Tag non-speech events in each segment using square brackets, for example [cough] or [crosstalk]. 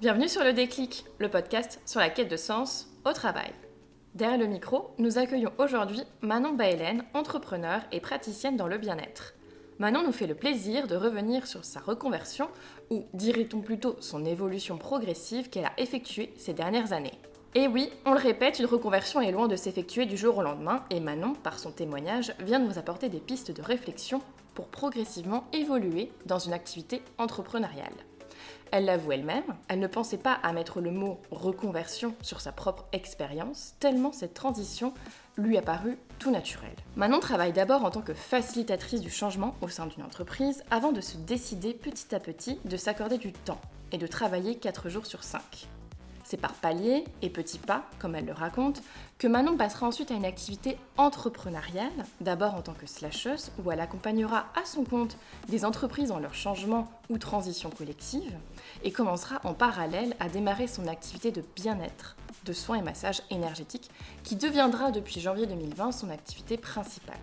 Bienvenue sur le déclic, le podcast sur la quête de sens au travail. Derrière le micro, nous accueillons aujourd'hui Manon Baelen, entrepreneur et praticienne dans le bien-être. Manon nous fait le plaisir de revenir sur sa reconversion, ou dirait-on plutôt son évolution progressive qu'elle a effectuée ces dernières années. Et oui, on le répète, une reconversion est loin de s'effectuer du jour au lendemain, et Manon, par son témoignage, vient de nous apporter des pistes de réflexion pour progressivement évoluer dans une activité entrepreneuriale. Elle l'avoue elle-même, elle ne pensait pas à mettre le mot reconversion sur sa propre expérience, tellement cette transition lui a paru tout naturel. Manon travaille d'abord en tant que facilitatrice du changement au sein d'une entreprise avant de se décider petit à petit de s'accorder du temps et de travailler 4 jours sur 5. C'est par paliers et petits pas, comme elle le raconte, que Manon passera ensuite à une activité entrepreneuriale, d'abord en tant que slasheuse, où elle accompagnera à son compte des entreprises dans leur changement ou transition collective, et commencera en parallèle à démarrer son activité de bien-être, de soins et massage énergétique, qui deviendra depuis janvier 2020 son activité principale.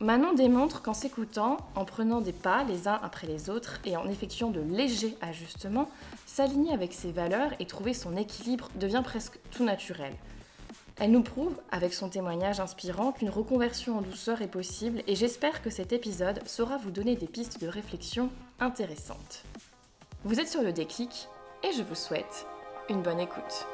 Manon démontre qu'en s'écoutant, en prenant des pas les uns après les autres et en effectuant de légers ajustements, s'aligner avec ses valeurs et trouver son équilibre devient presque tout naturel. Elle nous prouve, avec son témoignage inspirant, qu'une reconversion en douceur est possible et j'espère que cet épisode saura vous donner des pistes de réflexion intéressantes. Vous êtes sur le déclic et je vous souhaite une bonne écoute.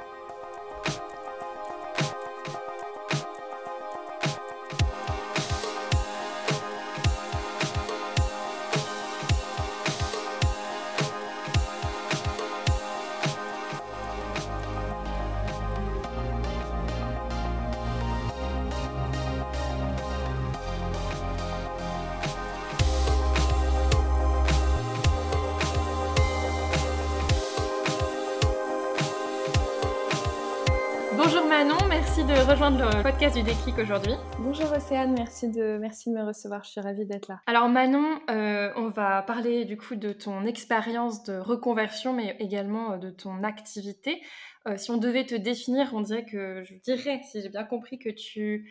Le podcast du déclic aujourd'hui. Bonjour Océane, merci de, merci de me recevoir, je suis ravie d'être là. Alors Manon, euh, on va parler du coup de ton expérience de reconversion, mais également euh, de ton activité. Euh, si on devait te définir, on dirait que, je dirais, si j'ai bien compris, que tu,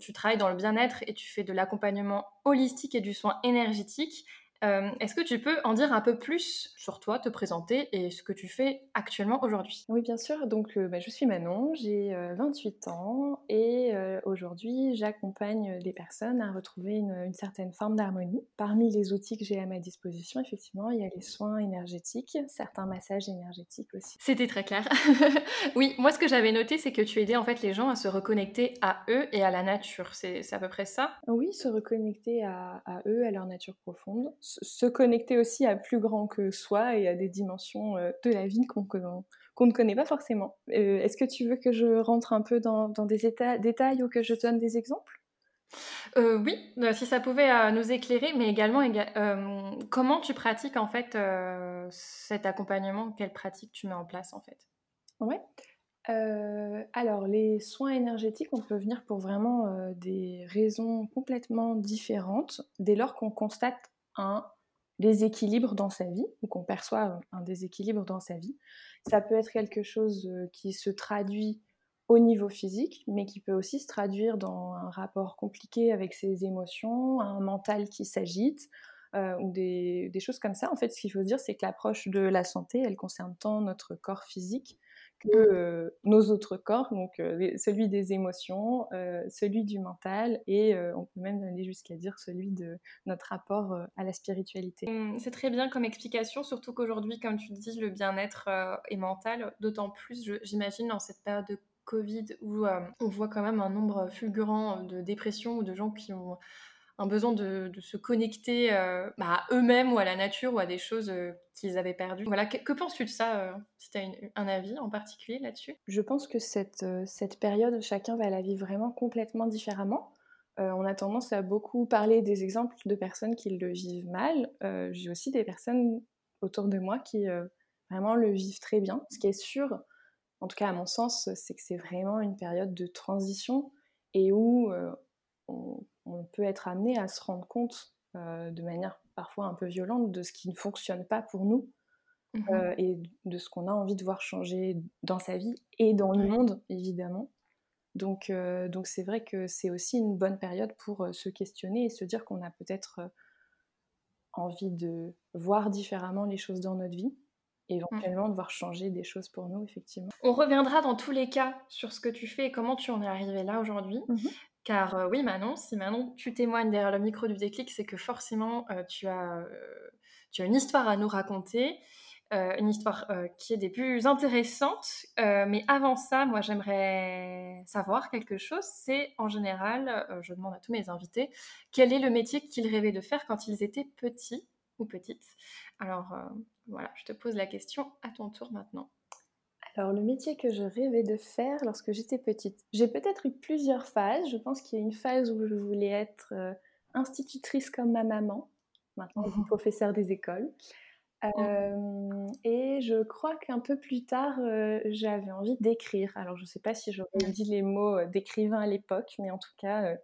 tu travailles dans le bien-être et tu fais de l'accompagnement holistique et du soin énergétique. Euh, est-ce que tu peux en dire un peu plus sur toi, te présenter et ce que tu fais actuellement aujourd'hui? Oui, bien sûr. Donc, euh, bah, je suis Manon, j'ai 28 euh, ans et aujourd'hui, j'accompagne les personnes à retrouver une, certaine forme d'harmonie. Parmi les outils que j'ai à ma disposition, effectivement, il y a les soins énergétiques, certains massages énergétiques aussi. C'était très clair. [laughs] oui, moi, ce que j'avais noté, c'est que tu aidais en fait les gens à se reconnecter à eux et à la nature. C'est à peu près ça? Oui, se reconnecter à, à eux, à leur nature profonde se connecter aussi à plus grand que soi et à des dimensions euh, de la vie qu'on ne connaît pas forcément. Euh, est-ce que tu veux que je rentre un peu dans, des états, détails ou que je donne des exemples? Euh, oui, si ça pouvait nous éclairer, mais également comment tu pratiques en fait cet accompagnement, quelles pratiques tu mets en place en fait? Ouais. alors les soins énergétiques, on peut venir pour vraiment des raisons complètement différentes dès lors qu'on constate un déséquilibre dans sa vie ou qu'on perçoit un déséquilibre dans sa vie. Ça peut être quelque chose euh, qui se traduit au niveau physique, mais qui peut aussi se traduire dans un rapport compliqué avec ses émotions, un mental qui s'agite, euh, ou des, des, choses comme ça. En fait, ce qu'il faut dire, c'est que l'approche de la santé, elle concerne tant notre corps physique que euh, nos autres corps, donc celui des émotions, celui du mental et on peut même aller jusqu'à dire celui de notre rapport à la spiritualité. Mmh, c'est très bien comme explication, surtout qu'aujourd'hui, comme tu dis, le bien-être est mental, d'autant plus, j'imagine, dans cette période de Covid où on voit quand même un nombre fulgurant de dépressions ou de gens qui ont un besoin de, se connecter euh, bah, à eux-mêmes ou à la nature ou à des choses euh, qu'ils avaient perdues. Voilà, que, penses-tu de ça euh, Si tu as un avis en particulier là-dessus? Je pense que cette, cette période, chacun va la vivre vraiment complètement différemment. on a tendance à beaucoup parler des exemples de personnes qui le vivent mal. J'ai aussi des personnes autour de moi qui vraiment le vivent très bien. Ce qui est sûr, en tout cas à mon sens, c'est que c'est vraiment une période de transition et où on on peut être amené à se rendre compte euh, de manière parfois un peu violente de ce qui ne fonctionne pas pour nous mmh euh, et de ce qu'on a envie de voir changer dans sa vie et dans le monde, évidemment. Donc, euh, donc c'est vrai que c'est aussi une bonne période pour se questionner et se dire qu'on a peut-être envie de voir différemment les choses dans notre vie éventuellement devoir changer des choses pour nous, effectivement. On reviendra dans tous les cas sur ce que tu fais et comment tu en es arrivé là aujourd'hui. Mmh Car euh, oui, Manon, si Manon, tu témoignes derrière le micro du déclic, c'est que forcément, euh, tu, as, euh, tu as une histoire à nous raconter, une histoire qui est des plus intéressantes. mais avant ça, moi, j'aimerais savoir quelque chose. C'est en général, je demande à tous mes invités, quel est le métier qu'ils rêvaient de faire quand ils étaient petits ou petites? Alors, voilà, je te pose la question à ton tour maintenant. Alors, le métier que je rêvais de faire lorsque j'étais petite, j'ai peut-être eu plusieurs phases. Je pense qu'il y a une phase où je voulais être euh, institutrice comme ma maman, maintenant mmh. professeur des écoles. Mmh. Euh, et je crois qu'un peu plus tard, euh, j'avais envie d'écrire. Alors, je ne sais pas si j'aurais dit les mots d'écrivain à l'époque, mais en tout cas,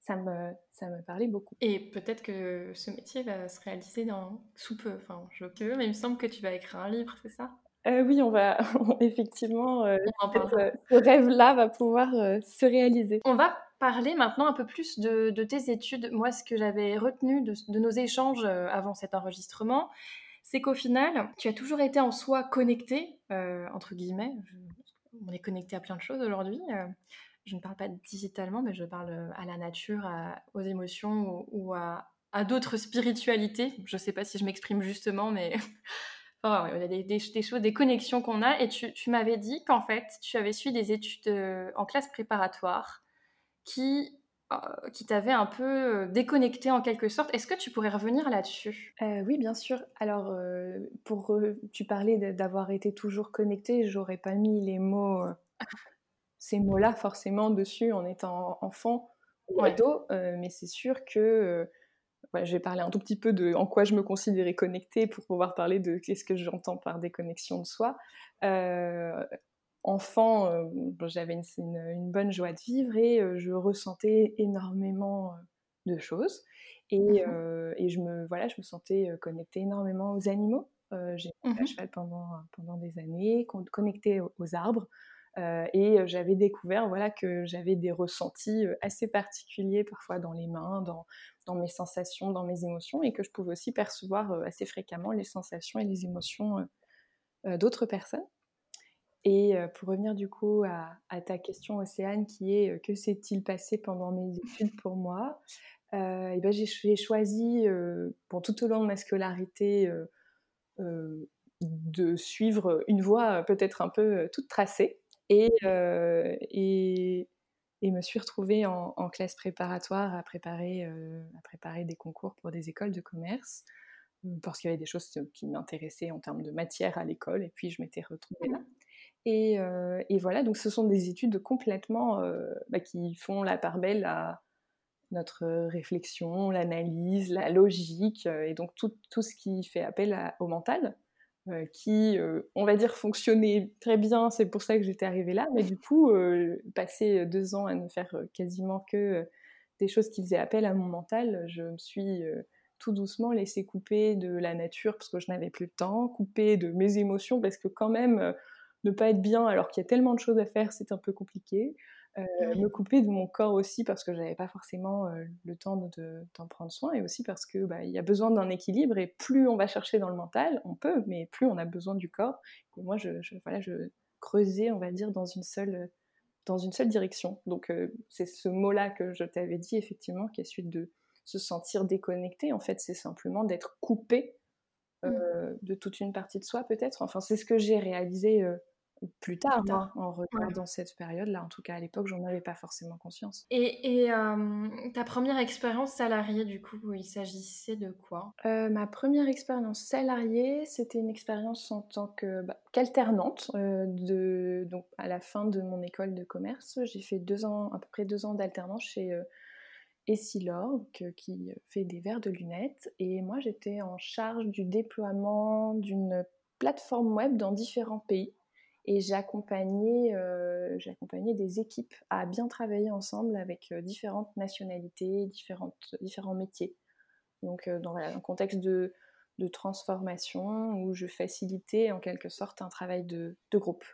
ça me, ça me parlait beaucoup. Et peut-être que ce métier va se réaliser dans sous peu. Enfin, je veux, mais il me semble que tu vas écrire un livre, c'est ça? Euh, Oui, on va [laughs] effectivement. Euh, euh, ce rêve-là va pouvoir se réaliser. On va parler maintenant un peu plus de, de tes études. Moi, ce que j'avais retenu de, de, nos échanges avant cet enregistrement, c'est qu'au final, tu as toujours été en soi connecté, entre guillemets. on est connecté à plein de choses aujourd'hui je ne parle pas digitalement, mais je parle à la nature, aux émotions ou, à, d'autres spiritualités. Je ne sais pas si je m'exprime justement, mais [laughs] enfin, il y a des, choses, des connexions qu'on a. Et tu, m'avais dit qu'en fait, tu avais suivi des études euh, en classe préparatoire qui, euh, qui t'avaient un peu déconnecté en quelque sorte. Est-ce que tu pourrais revenir là-dessus? Oui, bien sûr. Alors, pour tu parlais d'avoir été toujours connecté, j'aurais pas mis les mots [laughs] ces mots-là forcément dessus en étant enfant ou ado, euh, mais c'est sûr que euh, je vais parler un tout petit peu de en quoi je me considérais connectée pour pouvoir parler de qu'est-ce que j'entends par déconnexion de soi. Euh, enfant, j'avais une, bonne joie de vivre et je ressentais énormément de choses. Et, mmh et, je, me, voilà, je me sentais connectée énormément aux animaux. j'ai été à mmh cheval pendant, pendant des années, connectée aux arbres, euh, et euh, j'avais découvert voilà, que j'avais des ressentis euh, assez particuliers parfois dans les mains, dans, dans, mes sensations, dans mes émotions, et que je pouvais aussi percevoir assez fréquemment les sensations et les émotions d'autres personnes. Et pour revenir du coup à, ta question, Océane, qui est que s'est-il passé pendant mes études pour moi et ben J'ai choisi, pour tout au long de ma scolarité, de suivre une voie peut-être un peu toute tracée. Et, et, et, me suis retrouvée en, classe préparatoire à préparer, à préparer des concours pour des écoles de commerce, parce qu'il y avait des choses qui m'intéressaient en termes de matière à l'école, et puis je m'étais retrouvée là. Et, et, voilà, donc ce sont des études complètement bah, qui font la part belle à notre réflexion, l'analyse, la logique, et donc tout, tout ce qui fait appel au mental. Euh, qui, euh, on va dire, fonctionnait très bien. C'est pour ça que j'étais arrivée là. Mais du coup, euh, passer deux ans à ne faire quasiment que des choses qui faisaient appel à mon mental, je me suis tout doucement laissée couper de la nature parce que je n'avais plus le temps, couper de mes émotions parce que quand même, ne pas être bien alors qu'il y a tellement de choses à faire, c'est un peu compliqué. Euh, me couper de mon corps aussi parce que j'avais pas forcément euh, le temps de, d'en prendre soin et aussi parce que bah, il y a besoin d'un équilibre et plus on va chercher dans le mental, on peut, mais plus on a besoin du corps. Et moi, je, voilà, je creusais, on va dire, dans une seule, dans une seule direction. Donc euh, c'est ce mot-là que je t'avais dit effectivement, qui est suite de se sentir déconnecté. En fait, c'est simplement d'être coupé mmh. de toute une partie de soi, peut-être. Enfin, c'est ce que j'ai réalisé plus tard, en regardant cette période-là. En tout cas, à l'époque, j'en avais pas forcément conscience. Et, ta première expérience salariée, du coup, il s'agissait de quoi? Euh, Ma première expérience salariée, c'était une expérience en tant que bah, qu'alternante. Euh, de, donc, à la fin de mon école de commerce, j'ai fait deux ans, à peu près deux ans d'alternance chez euh, Essilor, qui fait des verres de lunettes. Et moi, j'étais en charge du déploiement d'une plateforme web dans différents pays et euh, j'ai accompagné, des équipes à bien travailler ensemble avec euh, différentes nationalités, différentes, différents métiers. Donc euh, dans un contexte de, de, transformation où je facilitais en quelque sorte un travail de, de groupe.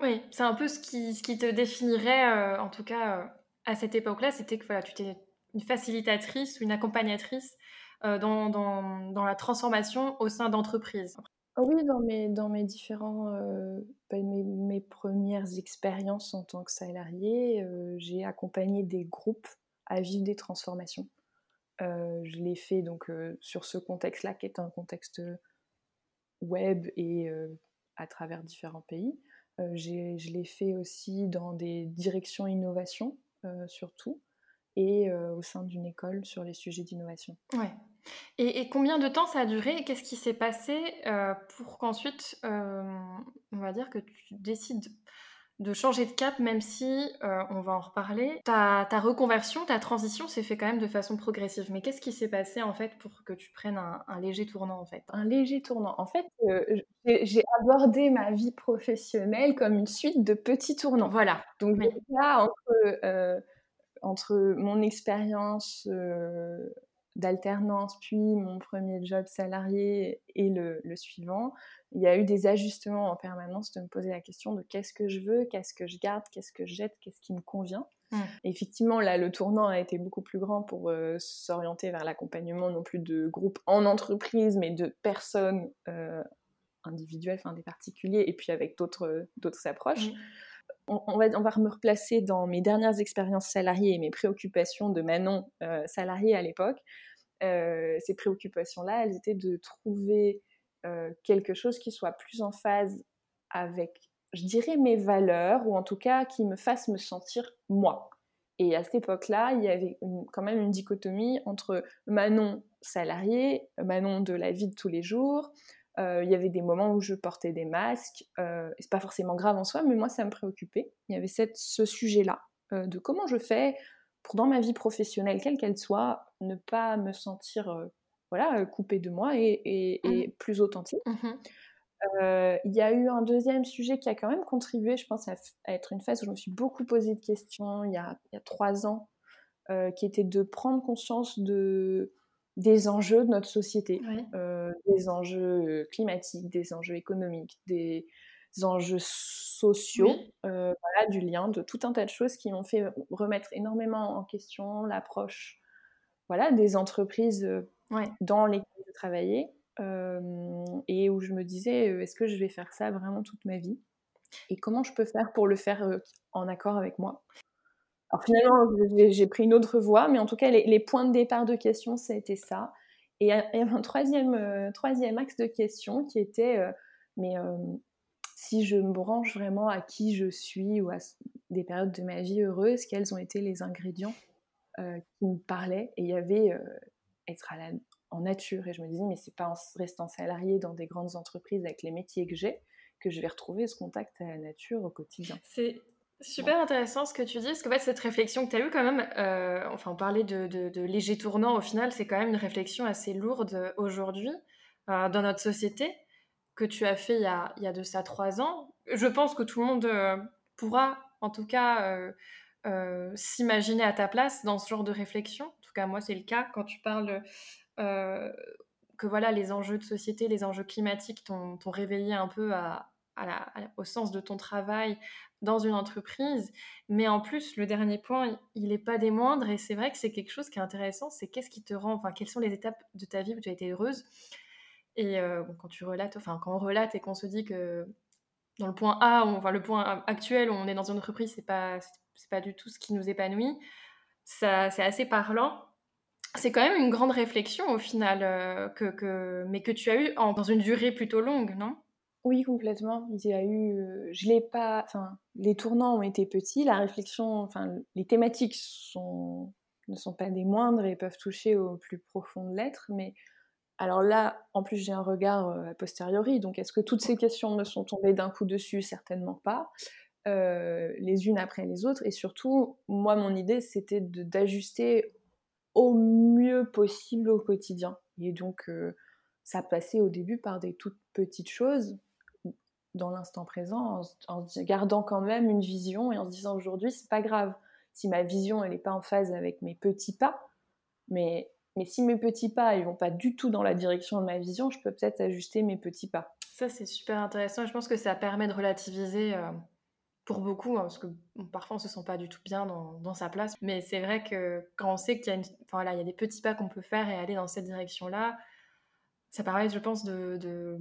Oui, c'est un peu ce qui, ce qui te définirait, en tout cas à cette époque-là, c'était que voilà, tu étais une facilitatrice ou une accompagnatrice dans, dans, dans, la transformation au sein d'entreprises. Oh oui, dans mes, dans mes différents, euh, ben, mes, mes premières expériences en tant que salarié, euh, j'ai accompagné des groupes à vivre des transformations. Euh, je l'ai fait donc sur ce contexte-là, qui est un contexte web et à travers différents pays. je l'ai fait aussi dans des directions innovation, surtout, et au sein d'une école sur les sujets d'innovation. Ouais. Et, combien de temps ça a duré Qu'est-ce qui s'est passé euh, pour qu'ensuite, euh, on va dire que tu décides de changer de cap, même si, euh, on va en reparler, ta, ta, reconversion, ta transition s'est fait quand même de façon progressive. Mais qu'est-ce qui s'est passé en fait pour que tu prennes un, léger tournant en fait? Un léger tournant. En fait, j'ai abordé ma vie professionnelle comme une suite de petits tournants. Voilà. Donc là, entre, entre mon expérience d'alternance, puis mon premier job salarié et le, suivant, il y a eu des ajustements en permanence de me poser la question de qu'est-ce que je veux, qu'est-ce que je garde, qu'est-ce que je jette, qu'est-ce qui me convient. Mmh. Effectivement, là, le tournant a été beaucoup plus grand pour euh, s'orienter vers l'accompagnement non plus de groupes en entreprise, mais de personnes euh, individuelles, enfin des particuliers, et puis avec d'autres approches. Mmh on, va, me replacer dans mes dernières expériences salariées et mes préoccupations de Manon euh, salariée à l'époque. Euh, ces préoccupations-là, elles étaient de trouver euh, quelque chose qui soit plus en phase avec, je dirais, mes valeurs, ou en tout cas qui me fasse me sentir moi. Et à cette époque-là, il y avait quand même une dichotomie entre Manon salariée, Manon de la vie de tous les jours, il y avait des moments où je portais des masques. Euh, c'est pas forcément grave en soi, mais moi, ça me préoccupait. Il y avait cette, ce sujet-là euh, de comment je fais pour, dans ma vie professionnelle, quelle qu'elle soit, ne pas me sentir euh, voilà, coupée de moi et, mmh. plus authentique. Mmh il y a eu un deuxième sujet qui a quand même contribué, je pense, à, être une phase où je me suis beaucoup posé de questions il y a, il y a trois ans, qui était de prendre conscience de des enjeux de notre société, euh, des enjeux climatiques, des enjeux économiques, des enjeux sociaux, euh, voilà, du lien, de tout un tas de choses qui m'ont fait remettre énormément en question l'approche voilà, des entreprises euh, dans lesquelles je travaillais et où je me disais est-ce que je vais faire ça vraiment toute ma vie? Et comment je peux faire pour le faire en accord avec moi? Alors finalement, j'ai pris une autre voie, mais en tout cas, les, points de départ de questions, c'était ça. Et il y avait un troisième, euh, troisième axe de questions qui était, euh, mais euh, si je me branche vraiment à qui je suis ou à des périodes de ma vie heureuses, quels ont été les ingrédients qui me parlaient? Et il y avait être en nature. Et je me disais, mais c'est pas en restant salarié dans des grandes entreprises avec les métiers que j'ai que je vais retrouver ce contact à la nature au quotidien. Super intéressant ce que tu dis, parce que fait, cette réflexion que tu as eue quand même, euh, enfin on parlait de, de, léger tournant, au final c'est quand même une réflexion assez lourde aujourd'hui euh, dans notre société, que tu as fait il y a, il y a, de ça trois ans. Je pense que tout le monde euh, pourra en tout cas s'imaginer à ta place dans ce genre de réflexion. En tout cas moi c'est le cas quand tu parles que voilà les enjeux de société, les enjeux climatiques t'ont réveillé un peu à, au sens de ton travail dans une entreprise. Mais en plus, le dernier point, il n'est pas des moindres. Et c'est vrai que c'est quelque chose qui est intéressant. C'est qu'est-ce qui te rend, enfin, quelles sont les étapes de ta vie où tu as été heureuse. Et euh, quand tu relates, enfin, quand on relate et qu'on se dit que dans le point A, enfin, le point actuel où on est dans une entreprise, c'est pas, c'est pas du tout ce qui nous épanouit. Ça, c'est assez parlant. C'est quand même une grande réflexion au final, euh, que, mais que tu as eu dans une durée plutôt longue, non? Oui, complètement. Il y a eu, euh, je l'ai pas, enfin, les tournants ont été petits, la réflexion, enfin, les thématiques sont, ne sont pas des moindres et peuvent toucher au plus profond de l'être, mais alors là, en plus, j'ai un regard euh, a posteriori, donc est-ce que toutes ces questions me sont tombées d'un coup dessus? Certainement pas. Euh, les unes après les autres, et surtout, moi, mon idée, c'était d'ajuster au mieux possible au quotidien. Et donc, ça passait au début par des toutes petites choses, dans l'instant présent en, gardant quand même une vision et en se disant aujourd'hui c'est pas grave. Si ma vision elle n'est pas en phase avec mes petits pas mais mais si mes petits pas ils vont pas du tout dans la direction de ma vision je peux peut-être ajuster mes petits pas. Ça c'est super intéressant. Je pense que ça permet de relativiser euh, pour beaucoup hein, parce que parfois on se sent pas du tout bien dans, sa place. Mais c'est vrai que quand on sait qu'il y a enfin, il y a des petits pas qu'on peut faire et aller dans cette direction là ça permet je pense de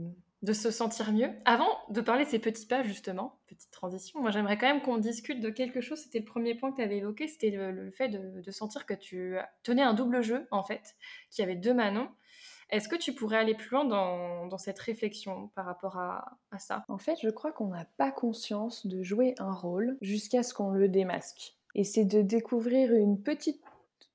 se sentir mieux. Avant de parler de ces petits pas, justement, petite transition, moi j'aimerais quand même qu'on discute de quelque chose. C'était le premier point que tu avais évoqué, c'était le, fait de, sentir que tu tenais un double jeu, en fait, qu'il y avait deux Manon. Est-ce que tu pourrais aller plus loin dans, cette réflexion par rapport à, à ça? En fait, je crois qu'on n'a pas conscience de jouer un rôle jusqu'à ce qu'on le démasque. Et c'est de découvrir une petite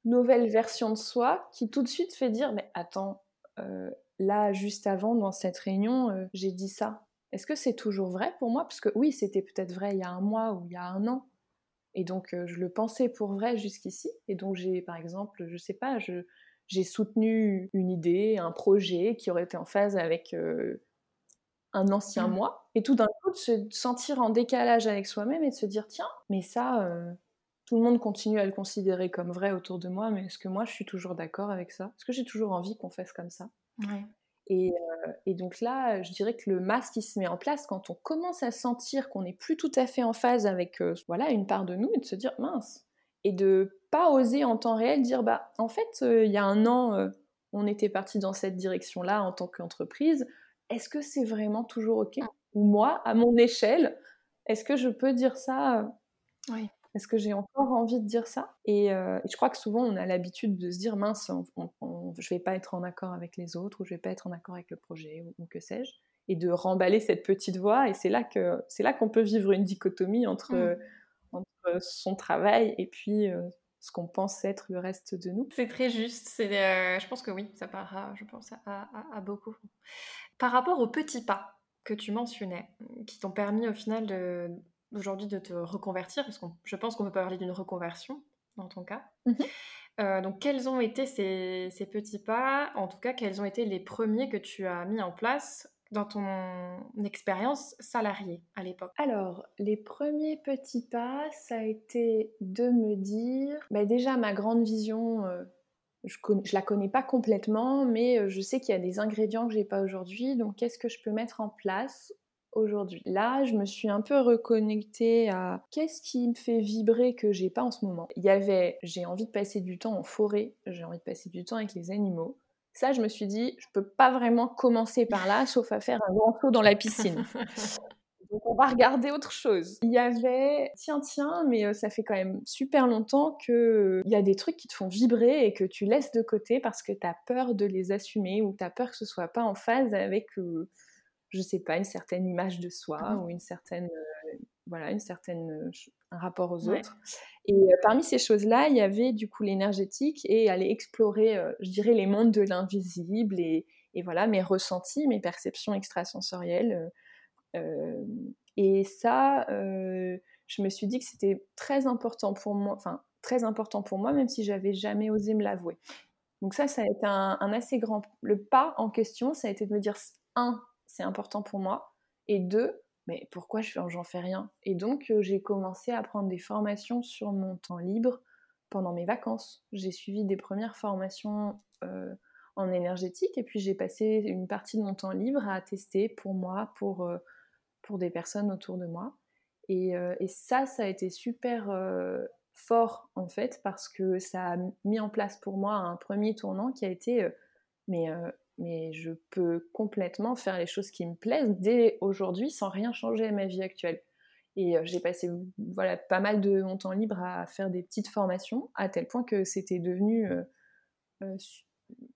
nouvelle version de soi qui tout de suite fait dire mais attends, euh, là juste avant dans cette réunion, euh, j'ai dit ça. Est-ce que c'est toujours vrai pour moi? Parce que oui, c'était peut-être vrai il y a un mois ou il y a un an. Et donc euh, je le pensais pour vrai jusqu'ici. Et donc j'ai par exemple, je sais pas, j'ai soutenu une idée, un projet qui aurait été en phase avec un ancien mmh. moi. Et tout d'un coup de se sentir en décalage avec soi-même et de se dire tiens, mais ça tout le monde continue à le considérer comme vrai autour de moi, mais est-ce que moi je suis toujours d'accord avec ça? Est-ce que j'ai toujours envie qu'on fasse comme ça? Et, euh, et, donc là, je dirais que le masque qui se met en place quand on commence à sentir qu'on n'est plus tout à fait en phase avec euh, voilà une part de nous et de se dire mince et de pas oser en temps réel dire bah en fait euh, il y a un an on était parti dans cette direction-là en tant qu'entreprise. Est-ce que c'est vraiment toujours ok? Ou moi, à mon échelle, est-ce que je peux dire ça? Oui. Est-ce que j'ai encore envie de dire ça? Euh, et, je crois que souvent, on a l'habitude de se dire mince, je vais pas être en accord avec les autres, ou je vais pas être en accord avec le projet, ou, que sais-je, et de remballer cette petite voix. Et c'est là que c'est là qu'on peut vivre une dichotomie entre, mmh. entre son travail et puis euh, ce qu'on pense être le reste de nous. C'est très juste. C'est, euh, je pense que oui, ça parlera, je pense, à, à beaucoup. Par rapport aux petits pas que tu mentionnais, qui t'ont permis au final de aujourd'hui de te reconvertir, parce que je pense qu'on peut parler d'une reconversion dans ton cas. Mmh euh, donc, quels ont été ces, petits pas? En tout cas, quels ont été les premiers que tu as mis en place dans ton expérience salariée à l'époque? Alors, les premiers petits pas, ça a été de me dire, bah déjà ma grande vision, euh, je, je la connais pas complètement, mais euh, je sais qu'il y a des ingrédients que j'ai pas aujourd'hui, donc qu'est-ce que je peux mettre en place aujourd'hui. Là, je me suis un peu reconnectée à qu'est-ce qui me fait vibrer que j'ai pas en ce moment. Il y avait j'ai envie de passer du temps en forêt, j'ai envie de passer du temps avec les animaux. Ça, je me suis dit, je peux pas vraiment commencer par là, [laughs] sauf à faire un grand saut dans la piscine. [laughs] Donc on va regarder autre chose. Il y avait, tiens, tiens, mais euh, ça fait quand même super longtemps qu'il y a des trucs qui te font vibrer et que tu laisses de côté parce que tu as peur de les assumer ou tu as peur que ce soit pas en phase avec euh, je sais pas, une certaine image de soi mmh ou une certaine, euh, voilà, une certaine, euh, un rapport aux autres. Et euh, parmi ces choses-là, il y avait du coup l'énergétique et aller explorer, je dirais, les mondes de l'invisible et, et, voilà, mes ressentis, mes perceptions extrasensorielles. et ça, je me suis dit que c'était très important pour moi, enfin, très important pour moi, même si j'avais jamais osé me l'avouer. Donc ça, ça a été un, un, assez grand... Le pas en question, ça a été de me dire, un, c'est important pour moi. Et deux, mais pourquoi j'en fais rien? Et donc, euh, j'ai commencé à prendre des formations sur mon temps libre pendant mes vacances. J'ai suivi des premières formations euh, en énergétique et puis j'ai passé une partie de mon temps libre à tester pour moi, pour, euh, pour des personnes autour de moi. Et, et ça, ça a été super fort en fait parce que ça a mis en place pour moi un premier tournant qui a été mais mais je peux complètement faire les choses qui me plaisent dès aujourd'hui sans rien changer à ma vie actuelle. Et euh, j'ai passé voilà, pas mal de mon temps libre à faire des petites formations, à tel point que c'était devenu euh, euh,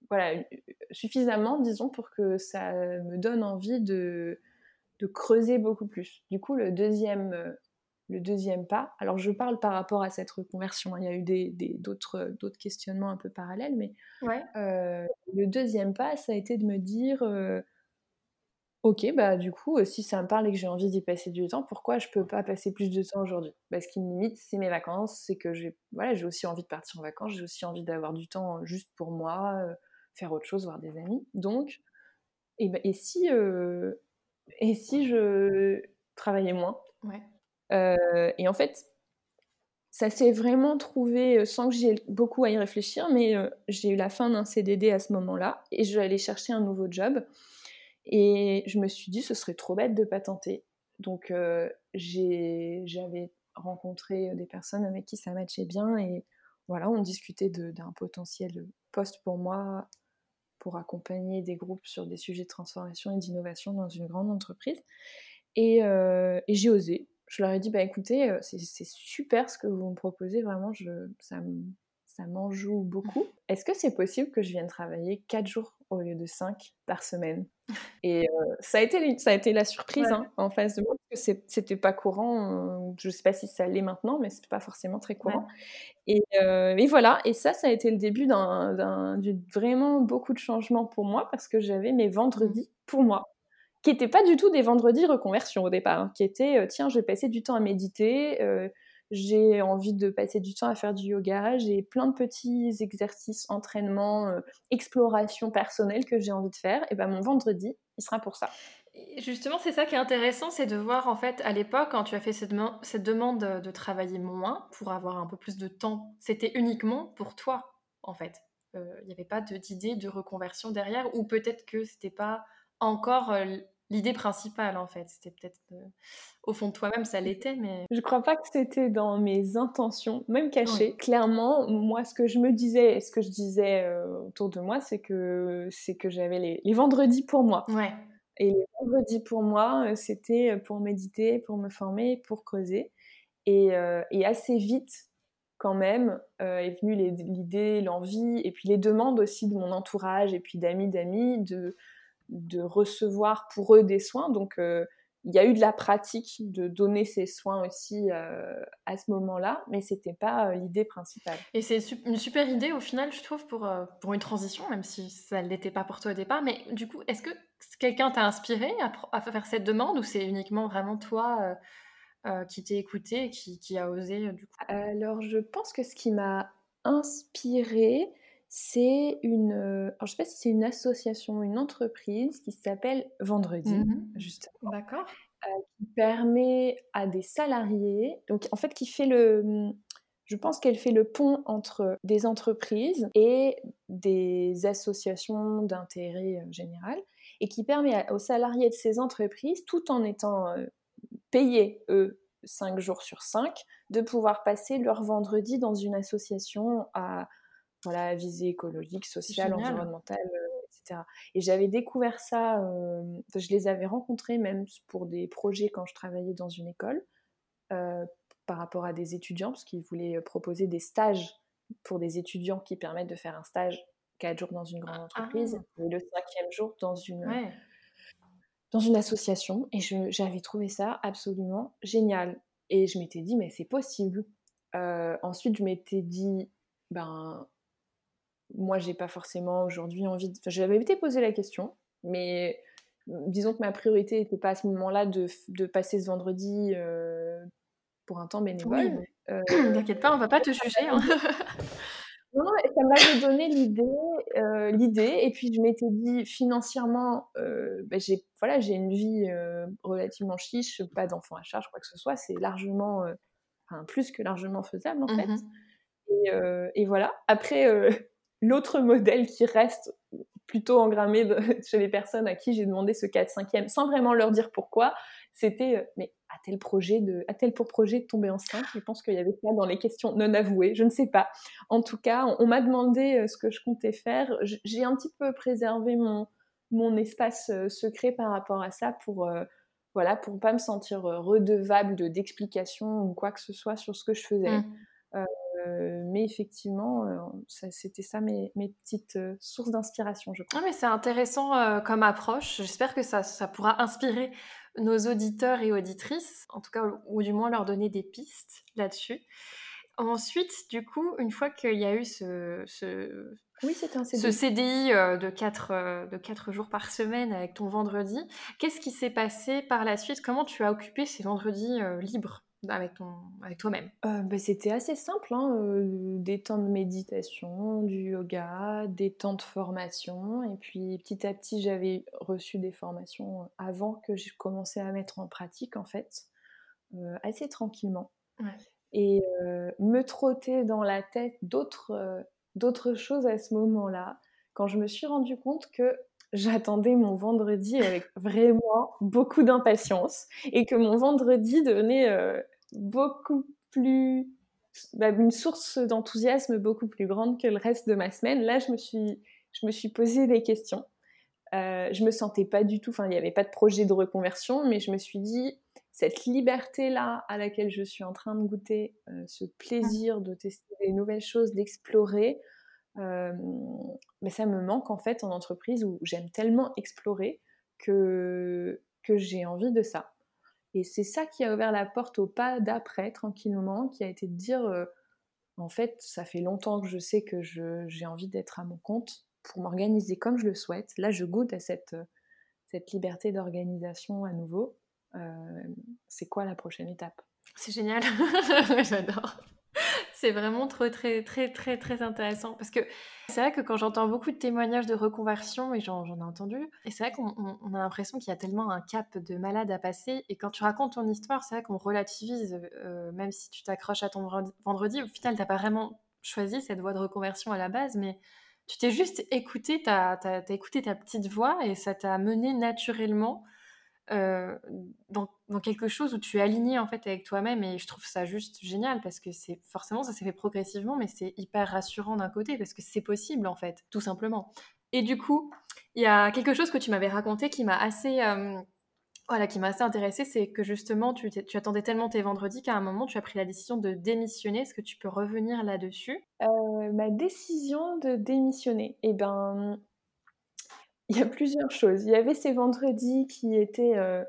voilà, suffisamment, disons, pour que ça me donne envie de, de creuser beaucoup plus. Du coup, le deuxième le deuxième pas, alors je parle par rapport à cette reconversion, hein, il y a eu des, d'autres, questionnements un peu parallèles, mais euh, le deuxième pas, ça a été de me dire, euh, ok, bah du coup, euh, si ça me parle et que j'ai envie d'y passer du temps, pourquoi je peux pas passer plus de temps aujourd'hui? Parce qu'il me limite, c'est mes vacances, c'est que j'ai, voilà, j'ai aussi envie de partir en vacances, j'ai aussi envie d'avoir du temps juste pour moi, faire autre chose, voir des amis. Donc, et, bah, et si, et si je travaillais moins? Euh, et en fait, ça s'est vraiment trouvé euh, sans que j'aie beaucoup à y réfléchir, mais euh, j'ai eu la fin d'un CDD à ce moment-là et je vais aller chercher un nouveau job. Et je me suis dit, ce serait trop bête de pas tenter. Donc j'avais rencontré des personnes avec qui ça matchait bien et voilà, on discutait d'un potentiel poste pour moi pour accompagner des groupes sur des sujets de transformation et d'innovation dans une grande entreprise. Et j'ai osé. Je leur ai dit, bah écoutez, c'est super ce que vous me proposez, vraiment, je, ça, m'en joue beaucoup. [laughs] Est-ce que c'est possible que je vienne travailler 4 jours au lieu de 5 par semaine? [laughs] Et ça, a été, ça a été la surprise hein, en face de moi, parce que c'était pas courant. je sais pas si ça l'est maintenant, mais c'était pas forcément très courant. Et, et, voilà, et ça, ça a été le début d'un vraiment beaucoup de changements pour moi, parce que j'avais mes vendredis mmh. pour moi qui n'étaient pas du tout des vendredis reconversion au départ, hein, qui étaient tiens, je vais passer du temps à méditer, j'ai envie de passer du temps à faire du yoga, j'ai plein de petits exercices, entraînements, euh, exploration personnelle que j'ai envie de faire, et ben mon vendredi, il sera pour ça. Justement, c'est ça qui est intéressant, c'est de voir en fait à l'époque quand tu as fait cette, cette demande de travailler moins pour avoir un peu plus de temps, c'était uniquement pour toi en fait. Euh, il n'y avait pas d'idée de reconversion derrière, ou peut-être que c'était pas encore l'idée principale en fait. C'était peut-être au fond de toi-même, ça l'était, mais. Je crois pas que c'était dans mes intentions, même cachées. Clairement, moi, ce que je me disais et ce que je disais euh, autour de moi, c'est que c'est que j'avais les, vendredis pour moi. Ouais. Et les vendredis pour moi, c'était pour méditer, pour me former, pour creuser. Et, euh, et assez vite, quand même, est venue l'idée, l'envie, et puis les demandes aussi de mon entourage et puis d'amis d'amis de de recevoir pour eux des soins. Donc, euh, il y a eu de la pratique de donner ces soins aussi euh, à ce moment-là, mais c'était pas euh, l'idée principale. Et c'est une super idée au final, je trouve, pour, pour une transition, même si ça ne l'était pas pour toi au départ. Mais du coup, est-ce que quelqu'un t'a inspiré à, faire cette demande ou c'est uniquement vraiment toi qui t'es écouté et qui, qui, a osé du coup? Alors, je pense que ce qui m'a inspiré, c'est une, euh, je sais pas si c'est une association, une entreprise qui s'appelle Vendredi, mmh justement. D'accord. Euh, qui permet à des salariés, donc en fait qui fait le, je pense qu'elle fait le pont entre des entreprises et des associations d'intérêt euh, général, et qui permet aux salariés de ces entreprises, tout en étant payés, eux, 5 jours sur 5, de pouvoir passer leur vendredi dans une association à voilà, visée écologique, sociale, environnementale, euh, etc. Et j'avais découvert ça, euh, je les avais rencontrés même pour des projets quand je travaillais dans une école, euh, par rapport à des étudiants, parce qu'ils voulaient proposer des stages pour des étudiants qui permettent de faire un stage quatre jours dans une grande entreprise ah. et le cinquième jour dans une, dans une association. Et j'avais trouvé ça absolument génial. Et je m'étais dit, mais c'est possible. ensuite, je m'étais dit, ben, moi, j'ai pas forcément aujourd'hui envie de. Enfin, j'avais été posé la question, mais disons que ma priorité n'était pas à ce moment-là de, de, passer ce vendredi euh, pour un temps bénévole. Euh, [clears throat] T'inquiète pas, on va pas te juger. Hein. [laughs] non, ça m'avait donné l'idée, euh, l'idée, et puis je m'étais dit financièrement, ben j'ai voilà, j'ai une vie relativement chiche, pas d'enfants à charge, quoi que ce soit, c'est largement, enfin plus que largement faisable en fait. Mmh et, et, voilà. Après, l'autre modèle qui reste plutôt engrammé [laughs] chez les personnes à qui j'ai demandé ce 4-5e, sans vraiment leur dire pourquoi, c'était euh, mais a-t-elle projet de, a-t-elle pour projet de tomber enceinte? Je pense qu'il y avait ça dans les questions non avouées, je ne sais pas. En tout cas, on, m'a demandé euh, ce que je comptais faire. J'ai un petit peu préservé mon, mon espace euh, secret par rapport à ça pour voilà pour pas me sentir redevable de d'explications ou quoi que ce soit sur ce que je faisais. Mmh. Euh, mais effectivement, euh, c'était ça mes, mes petites euh, sources d'inspiration, je crois. Ah, mais c'est intéressant comme approche. J'espère que ça, ça, pourra inspirer nos auditeurs et auditrices, en tout cas, ou, du moins leur donner des pistes là-dessus. Ensuite, du coup, une fois qu'il y a eu ce, ce, oui, un CDI. ce CDI de 4, de 4 jours par semaine avec ton vendredi, qu'est-ce qui s'est passé par la suite? Comment tu as occupé ces vendredis libres? Avec, ton, avec toi-même. Euh, bah, C'était assez simple, hein, euh, des temps de méditation, du yoga, des temps de formation, et puis petit à petit j'avais reçu des formations avant que j'ai commencé à mettre en pratique en fait, euh, assez tranquillement. Et me trotter dans la tête d'autres, d'autres choses à ce moment-là, quand je me suis rendu compte que j'attendais mon vendredi avec vraiment beaucoup d'impatience et que mon vendredi devenait euh, beaucoup plus bah, une source d'enthousiasme beaucoup plus grande que le reste de ma semaine. Là, je me suis je me suis posé des questions. Euh, je me sentais pas du tout, enfin, il n'y avait pas de projet de reconversion, mais je me suis dit, cette liberté-là à laquelle je suis en train de goûter, euh, ce plaisir de tester des nouvelles choses, d'explorer, euh, mais ça me manque en fait en entreprise où j'aime tellement explorer que, que j'ai envie de ça. Et c'est ça qui a ouvert la porte au pas d'après, tranquillement, qui a été de dire, euh, en fait, ça fait longtemps que je sais que j'ai envie d'être à mon compte pour m'organiser comme je le souhaite. Là, je goûte à cette, cette liberté d'organisation à nouveau. Euh, c'est quoi la prochaine étape? C'est génial, [laughs] j'adore. C'est vraiment trop, très, très, très, très intéressant. Parce que c'est vrai que quand j'entends beaucoup de témoignages de reconversion, et j'en ai entendu, et c'est vrai qu'on a l'impression qu'il y a tellement un cap de malade à passer. Et quand tu racontes ton histoire, c'est vrai qu'on relativise, euh, même si tu t'accroches à ton vendredi, au final, tu n'as pas vraiment choisi cette voie de reconversion à la base, mais tu t'es juste écouté, tu as, écouté ta petite voix et ça t'a mené naturellement euh, dans, quelque chose où tu es aligné en fait avec toi-même et je trouve ça juste génial parce que c'est forcément ça s'est fait progressivement mais c'est hyper rassurant d'un côté parce que c'est possible en fait tout simplement. Et du coup il y a quelque chose que tu m'avais raconté qui m'a assez euh, voilà qui m'a assez intéressé c'est que justement tu, tu, attendais tellement tes vendredis qu'à un moment tu as pris la décision de démissionner. Est-ce que tu peux revenir là-dessus? Euh, ma décision de démissionner eh ben il y a plusieurs choses. Il y avait ces vendredis qui étaient, euh,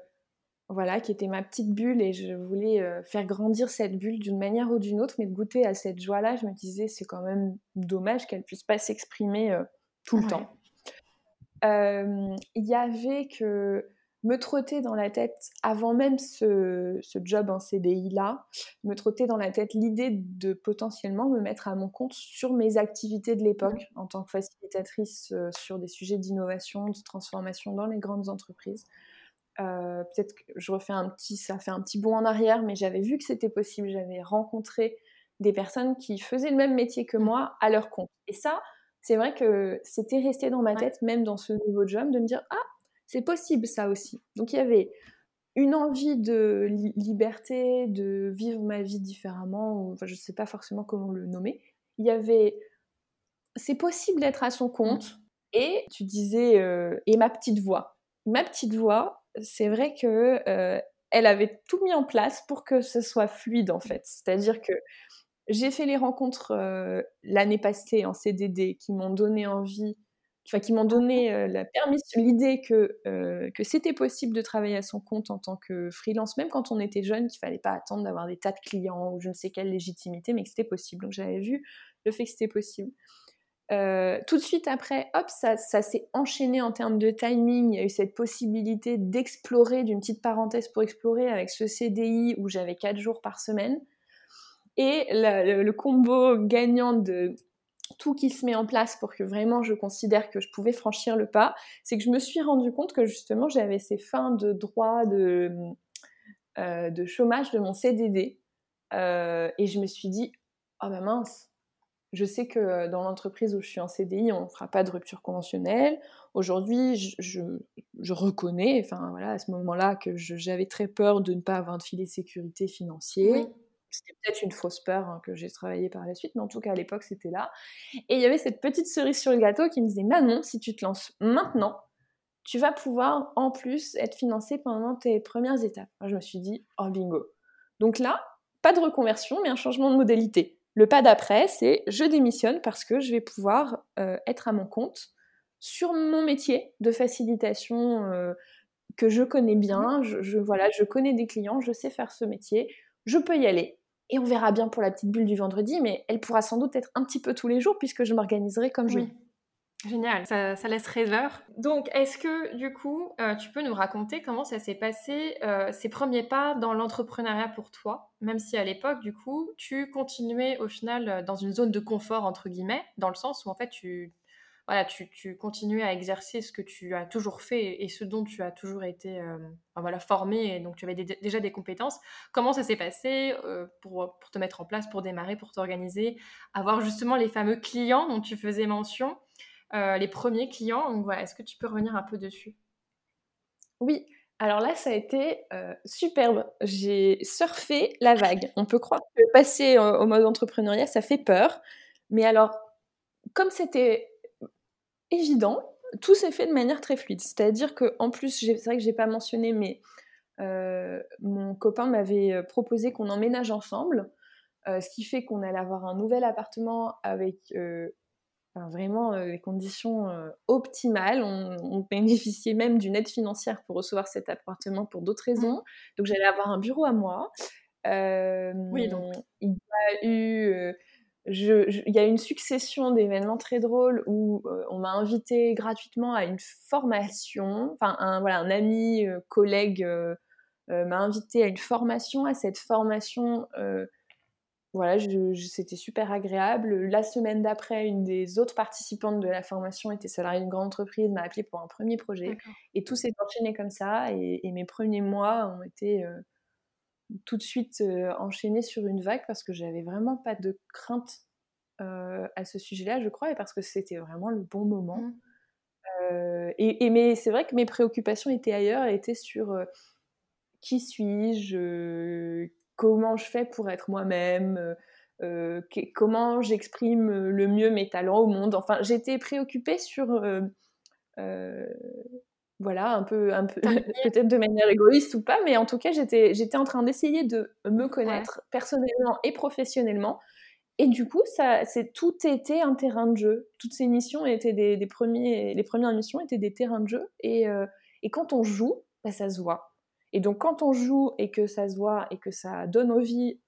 voilà, qui étaient ma petite bulle et je voulais euh, faire grandir cette bulle d'une manière ou d'une autre, mais de goûter à cette joie-là, je me disais c'est quand même dommage qu'elle puisse pas s'exprimer euh, tout le temps. Il y avait que me trotter dans la tête, avant même ce, job en CDI-là, me trotter dans la tête l'idée de potentiellement me mettre à mon compte sur mes activités de l'époque en tant que facilitatrice euh, sur des sujets d'innovation, de transformation dans les grandes entreprises. Euh, peut-être que je refais un petit, ça fait un petit bond en arrière, mais j'avais vu que c'était possible, j'avais rencontré des personnes qui faisaient le même métier que moi à leur compte. Et ça, c'est vrai que c'était resté dans ma tête, même dans ce nouveau job, de me dire, ah, c'est possible ça aussi. Donc il y avait une envie de liberté, de vivre ma vie différemment, enfin je ne sais pas forcément comment le nommer. Il y avait, c'est possible d'être à son compte. Mmh. Et tu disais, euh, et ma petite voix. Ma petite voix, c'est vrai que euh, elle avait tout mis en place pour que ce soit fluide en fait. C'est-à-dire que j'ai fait les rencontres euh, l'année passée en CDD qui m'ont donné envie qui m'ont donné euh, la permission, l'idée que, euh, que c'était possible de travailler à son compte en tant que freelance, même quand on était jeune, qu'il fallait pas attendre d'avoir des tas de clients ou je ne sais quelle légitimité, mais que c'était possible. Donc j'avais vu le fait que c'était possible. Euh, tout de suite après, hop, ça, ça s'est enchaîné en termes de timing. Il y a eu cette possibilité d'explorer, d'une petite parenthèse pour explorer avec ce CDI où j'avais 4 jours par semaine. Et le combo gagnant de tout qui se met en place pour que vraiment je considère que je pouvais franchir le pas, c'est que je me suis rendu compte que justement j'avais ces fins de droit de, euh, de chômage de mon CDD. Euh, et je me suis dit, oh bah mince, je sais que dans l'entreprise où je suis en CDI, on ne fera pas de rupture conventionnelle. Aujourd'hui, je, je, reconnais, enfin voilà, à ce moment-là, que j'avais très peur de ne pas avoir de filet de sécurité financier. C'était peut-être une fausse peur hein, que j'ai travaillé par la suite, mais en tout cas à l'époque c'était là. Et il y avait cette petite cerise sur le gâteau qui me disait Manon, si tu te lances maintenant, tu vas pouvoir en plus être financé pendant tes premières étapes. je me suis dit oh bingo. Donc là, pas de reconversion, mais un changement de modalité. Le pas d'après, c'est je démissionne parce que je vais pouvoir euh, être à mon compte sur mon métier de facilitation euh, que je connais bien. Mmh. Je, je, voilà, je connais des clients, je sais faire ce métier, je peux y aller. Et on verra bien pour la petite bulle du vendredi, mais elle pourra sans doute être un petit peu tous les jours puisque je m'organiserai comme je veux. Génial, ça, laisse rêveur. Donc, est-ce que du coup, euh, tu peux nous raconter comment ça s'est passé, euh, ces premiers pas dans l'entrepreneuriat pour toi, même si à l'époque, du coup, tu continuais au final euh, dans une zone de confort, entre guillemets, dans le sens où en fait, tu, voilà, tu, tu continues à exercer ce que tu as toujours fait et, ce dont tu as toujours été euh, voilà, formé, et donc tu avais déjà des compétences. Comment ça s'est passé euh, pour, pour, te mettre en place, pour démarrer, pour t'organiser, avoir justement les fameux clients dont tu faisais mention, euh, les premiers clients. Donc voilà, est-ce que tu peux revenir un peu dessus? Oui, alors là, ça a été superbe. J'ai surfé la vague. On peut croire que passer au mode entrepreneuriat, ça fait peur. Mais alors, comme c'était évident. Tout s'est fait de manière très fluide. C'est-à-dire que en plus, c'est vrai que j'ai pas mentionné, mais euh, mon copain m'avait proposé qu'on emménage ensemble, ce qui fait qu'on allait avoir un nouvel appartement avec vraiment des conditions optimales. On, bénéficiait même d'une aide financière pour recevoir cet appartement pour d'autres mmh. raisons. Donc j'allais avoir un bureau à moi. oui, donc. Il y a eu il y a une succession d'événements très drôles où on m'a invité gratuitement à une formation. Enfin, un, voilà, un ami, collègue m'a invité à une formation. À cette formation, voilà, c'était super agréable. La semaine d'après, une des autres participantes de la formation était salariée d'une grande entreprise, m'a appelé pour un premier projet. Et tout s'est enchaîné comme ça. Et, mes premiers mois ont été tout de suite enchaînés sur une vague parce que j'avais vraiment pas de crainte à ce sujet-là, je crois, et parce que c'était vraiment le bon moment. Mmh. et, mais c'est vrai que mes préoccupations étaient ailleurs, et étaient sur qui suis-je, comment je fais pour être moi-même, comment j'exprime le mieux mes talents au monde. Enfin, j'étais préoccupée sur voilà, un peu, un peu [laughs] peut-être de manière égoïste ou pas, mais en tout cas, j'étais, j'étais en train d'essayer de me connaître personnellement et professionnellement. Et du coup, ça, c'est, tout était un terrain de jeu. Toutes ces missions étaient des, premiers, les premières missions étaient des terrains de jeu. Et, euh, et quand on joue, bah, ça se voit. Et donc, quand on joue et que ça se voit et que ça donne envie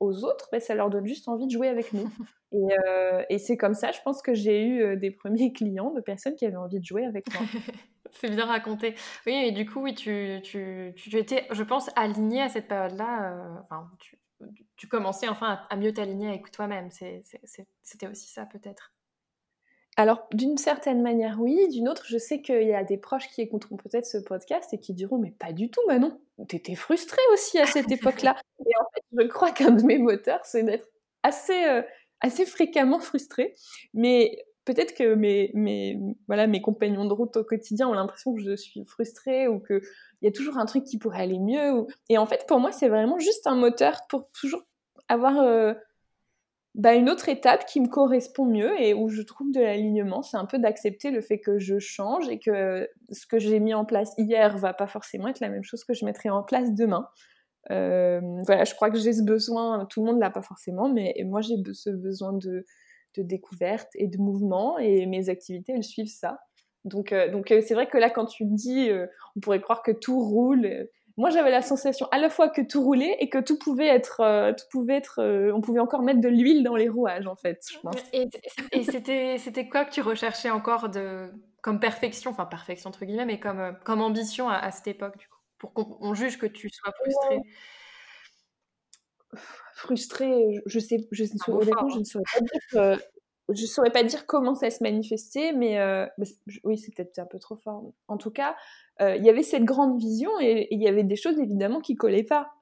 aux autres, bah, ça leur donne juste envie de jouer avec nous. [laughs] Et, euh, et c'est comme ça, je pense que j'ai eu euh, des premiers [laughs] clients de personnes qui avaient envie de jouer avec moi. C'est bien raconté. Oui, et du coup, oui, tu, tu, tu étais, je pense, alignée à cette période-là. Euh, enfin, tu, tu, commençais enfin à, mieux t'aligner avec toi-même. C'était aussi ça, peut-être. Alors, d'une certaine manière, oui. D'une autre, je sais qu'il y a des proches qui écouteront peut-être ce podcast et qui diront Mais pas du tout, Manon. T'étais frustrée aussi à cette époque-là. [laughs] et en fait, je crois qu'un de mes moteurs, c'est d'être assez, euh, assez fréquemment frustrée. Mais peut-être que mes, compagnons de route au quotidien ont l'impression que je suis frustrée ou qu'il y a toujours un truc qui pourrait aller mieux. Et en fait, pour moi, c'est vraiment juste un moteur pour toujours avoir euh, bah, une autre étape qui me correspond mieux et où je trouve de l'alignement. C'est un peu d'accepter le fait que je change et que ce que j'ai mis en place hier va pas forcément être la même chose que je mettrai en place demain. Euh, voilà, je crois que j'ai ce besoin, tout le monde l'a pas forcément, mais moi j'ai ce besoin de de découverte et de mouvement et mes activités elles suivent ça. Donc euh, donc euh, c'est vrai que là quand tu me dis euh, on pourrait croire que tout roule moi j'avais la sensation à la fois que tout roulait et que tout pouvait être tout pouvait être on pouvait encore mettre de l'huile dans les rouages en fait je pense. Et, et c'était c'était quoi que tu recherchais encore de comme perfection enfin perfection entre guillemets mais comme comme ambition à, cette époque du coup pour qu'on juge que tu sois frustrée? Frustrée, je, sais, je, je ne saurais pas dire, euh, je saurais pas dire comment ça se manifestait, mais euh, bah, oui, c'est peut-être un peu trop fort. En tout cas, euh, il y avait cette grande vision et il y avait des choses évidemment qui collaient pas.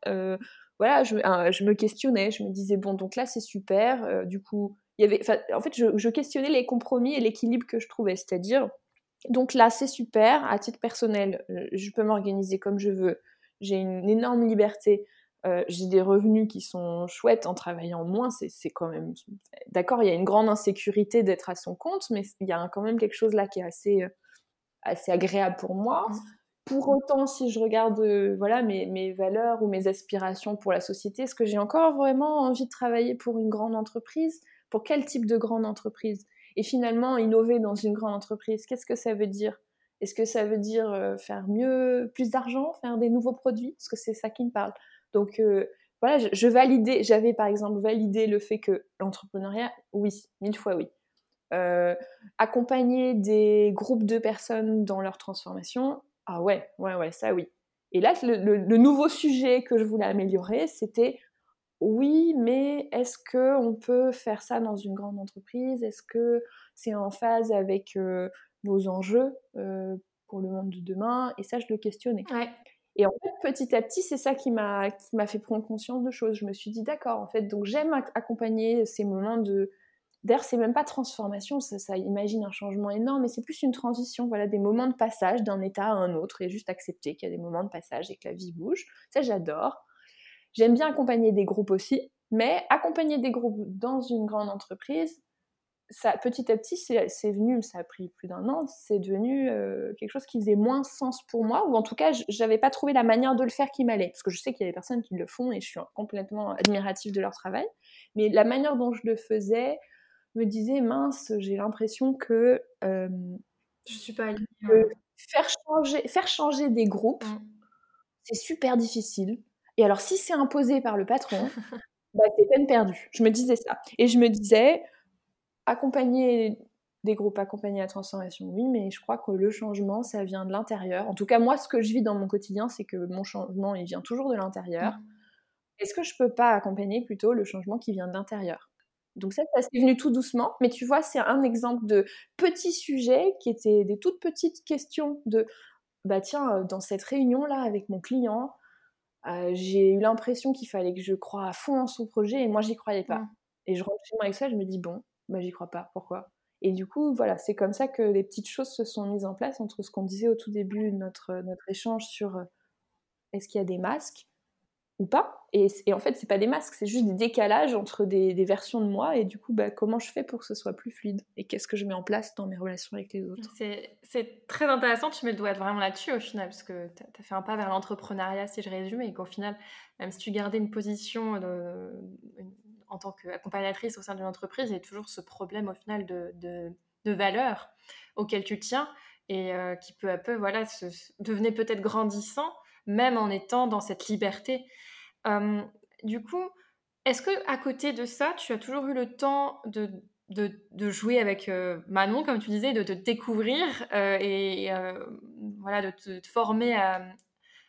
voilà, je, je, me questionnais, je me disais bon, donc là c'est super. du coup, il y avait, en fait, je, je questionnais les compromis et l'équilibre que je trouvais, c'est-à-dire donc là c'est super à titre personnel, je peux m'organiser comme je veux, j'ai une énorme liberté. Euh, j'ai des revenus qui sont chouettes en travaillant moins, c'est quand même... D'accord, il y a une grande insécurité d'être à son compte, mais il y a quand même quelque chose là qui est assez, euh, assez agréable pour moi. Mmh. Pour autant, si je regarde euh, voilà, mes, mes, valeurs ou mes aspirations pour la société, est-ce que j'ai encore vraiment envie de travailler pour une grande entreprise? Pour quel type de grande entreprise? Et finalement, innover dans une grande entreprise, qu'est-ce que ça veut dire? Est-ce que ça veut dire faire mieux, plus d'argent, faire des nouveaux produits? Parce que c'est ça qui me parle. Donc euh, voilà, je, validais, j'avais par exemple validé le fait que l'entrepreneuriat, oui, mille fois oui. Euh, accompagner des groupes de personnes dans leur transformation, ah ouais, ouais, ouais, ça oui. Et là, le, nouveau sujet que je voulais améliorer, c'était oui, mais est-ce que on peut faire ça dans une grande entreprise? Est-ce que c'est en phase avec euh, nos enjeux pour le monde de demain? Et ça, je le questionnais. Et en fait, petit à petit, c'est ça qui m'a fait prendre conscience de choses. Je me suis dit, d'accord, en fait, donc j'aime accompagner ces moments de. D'ailleurs, c'est même pas transformation, ça, ça, imagine un changement énorme, mais c'est plus une transition, voilà, des moments de passage d'un état à un autre et juste accepter qu'il y a des moments de passage et que la vie bouge. Ça, j'adore. J'aime bien accompagner des groupes aussi, mais accompagner des groupes dans une grande entreprise, ça, petit à petit, c'est venu, ça a pris plus d'un an, c'est devenu quelque chose qui faisait moins sens pour moi, ou en tout cas, j'avais pas trouvé la manière de le faire qui m'allait. Parce que je sais qu'il y a des personnes qui le font et je suis complètement admirative de leur travail. Mais la manière dont je le faisais me disait, mince, j'ai l'impression que. je suis pas faire, changer, faire changer des groupes, mmh. c'est super difficile. Et alors, si c'est imposé par le patron, bah, c'est peine perdue. Je me disais ça. Et je me disais, accompagner des groupes, accompagner la transformation, oui, mais je crois que le changement, ça vient de l'intérieur. En tout cas, moi, ce que je vis dans mon quotidien, c'est que mon changement, il vient toujours de l'intérieur. Mmh. Est-ce que je peux pas accompagner plutôt le changement qui vient de l'intérieur? Donc ça, ça s'est venu tout doucement, mais tu vois, c'est un exemple de petits sujets qui étaient des toutes petites questions de, bah tiens, dans cette réunion-là avec mon client, euh, j'ai eu l'impression qu'il fallait que je croie à fond dans son projet et moi, j'y croyais pas. Mmh. Et je rentre chez moi avec ça, je me dis, bon, bah j'y crois pas, pourquoi? Et du coup, voilà, c'est comme ça que les petites choses se sont mises en place entre ce qu'on disait au tout début de notre, notre échange sur euh, est-ce qu'il y a des masques? Ou pas. Et, en fait, c'est pas des masques, c'est juste des décalages entre des, versions de moi. Et du coup, bah, comment je fais pour que ce soit plus fluide Et qu'est-ce que je mets en place dans mes relations avec les autres? C'est très intéressant, tu mets le doigt vraiment là-dessus au final, parce que tu as fait un pas vers l'entrepreneuriat, si je résume, et qu'au final, même si tu gardais une position en tant qu'accompagnatrice au sein d'une entreprise, il y a toujours ce problème au final de, de, valeur auquel tu tiens et euh, qui peu à peu voilà, se, devenait peut-être grandissant, même en étant dans cette liberté du coup, est-ce que à côté de ça, tu as toujours eu le temps de, de, jouer avec Manon, comme tu disais, de te découvrir et voilà, de te, former à,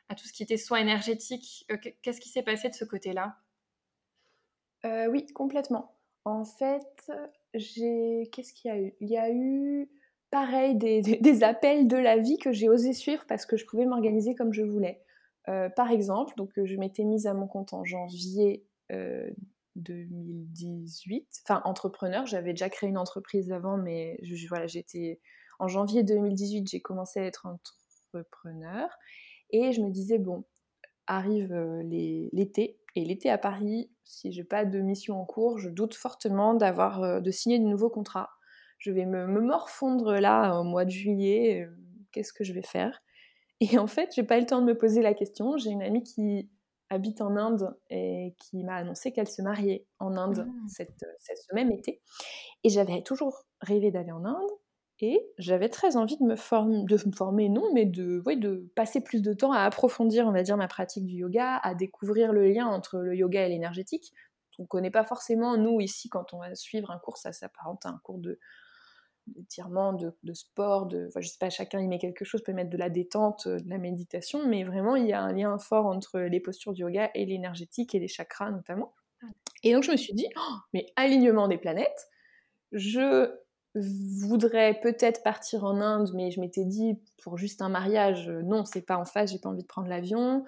à, tout ce qui était soins énergétiques Qu'est-ce qui s'est passé de ce côté-là? Oui, complètement. En fait, j'ai. Qu'est-ce qu'il y a eu? Il y a eu pareil des, [laughs] des, appels de la vie que j'ai osé suivre parce que je pouvais m'organiser comme je voulais. Euh, par exemple, donc euh, je m'étais mise à mon compte en janvier 2018, euh, enfin entrepreneur, j'avais déjà créé une entreprise avant, mais voilà, j'étais en janvier 2018, j'ai commencé à être entrepreneur et je me disais bon, arrive l'été et l'été à Paris, si j'ai pas de mission en cours, je doute fortement d'avoir de signer de nouveaux contrats. Je vais me morfondre là au mois de juillet. Qu'est-ce que je vais faire? [laughs] et en fait, j'ai pas eu le temps de me poser la question. J'ai une amie qui habite en Inde et qui m'a annoncé qu'elle se mariait en Inde ah. cette, ce même été. Et j'avais toujours rêvé d'aller en Inde. Et j'avais très envie de me, former, de me former, non, mais de, ouais, de passer plus de temps à approfondir, on va dire, ma pratique du yoga, à découvrir le lien entre le yoga et l'énergétique. On ne connaît pas forcément, nous, ici, quand on va suivre un cours, ça s'apparente à un cours de, d'étirement, de, de, sport, de, enfin, je sais pas, chacun y met quelque chose, peut mettre de la détente, euh, de la méditation, mais vraiment il y a un lien fort entre les postures du yoga et l'énergétique et les chakras notamment. Et donc je me suis dit, oh, mais alignement des planètes, je voudrais peut-être partir en Inde, mais je m'étais dit pour juste un mariage, euh, non, c'est pas en face, j'ai pas envie de prendre l'avion.